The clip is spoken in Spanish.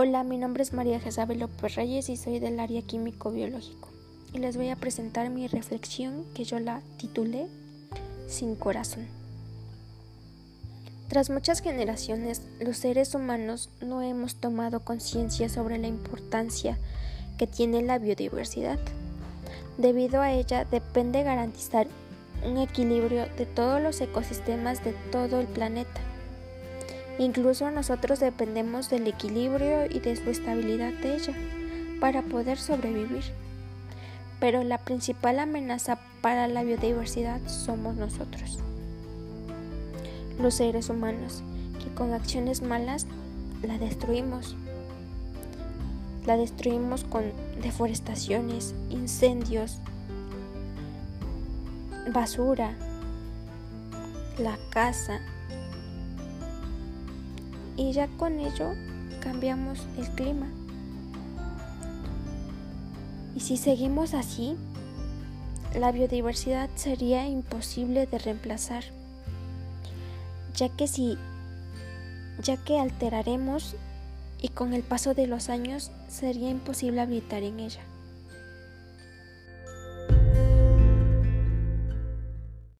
Hola, mi nombre es María Jezabel López Reyes y soy del área químico-biológico. Y les voy a presentar mi reflexión que yo la titulé Sin corazón. Tras muchas generaciones, los seres humanos no hemos tomado conciencia sobre la importancia que tiene la biodiversidad. Debido a ella depende garantizar un equilibrio de todos los ecosistemas de todo el planeta. Incluso nosotros dependemos del equilibrio y de su estabilidad de ella para poder sobrevivir. Pero la principal amenaza para la biodiversidad somos nosotros, los seres humanos, que con acciones malas la destruimos. La destruimos con deforestaciones, incendios, basura, la casa, y ya con ello cambiamos el clima. Y si seguimos así, la biodiversidad sería imposible de reemplazar, ya que si ya que alteraremos y con el paso de los años sería imposible habitar en ella.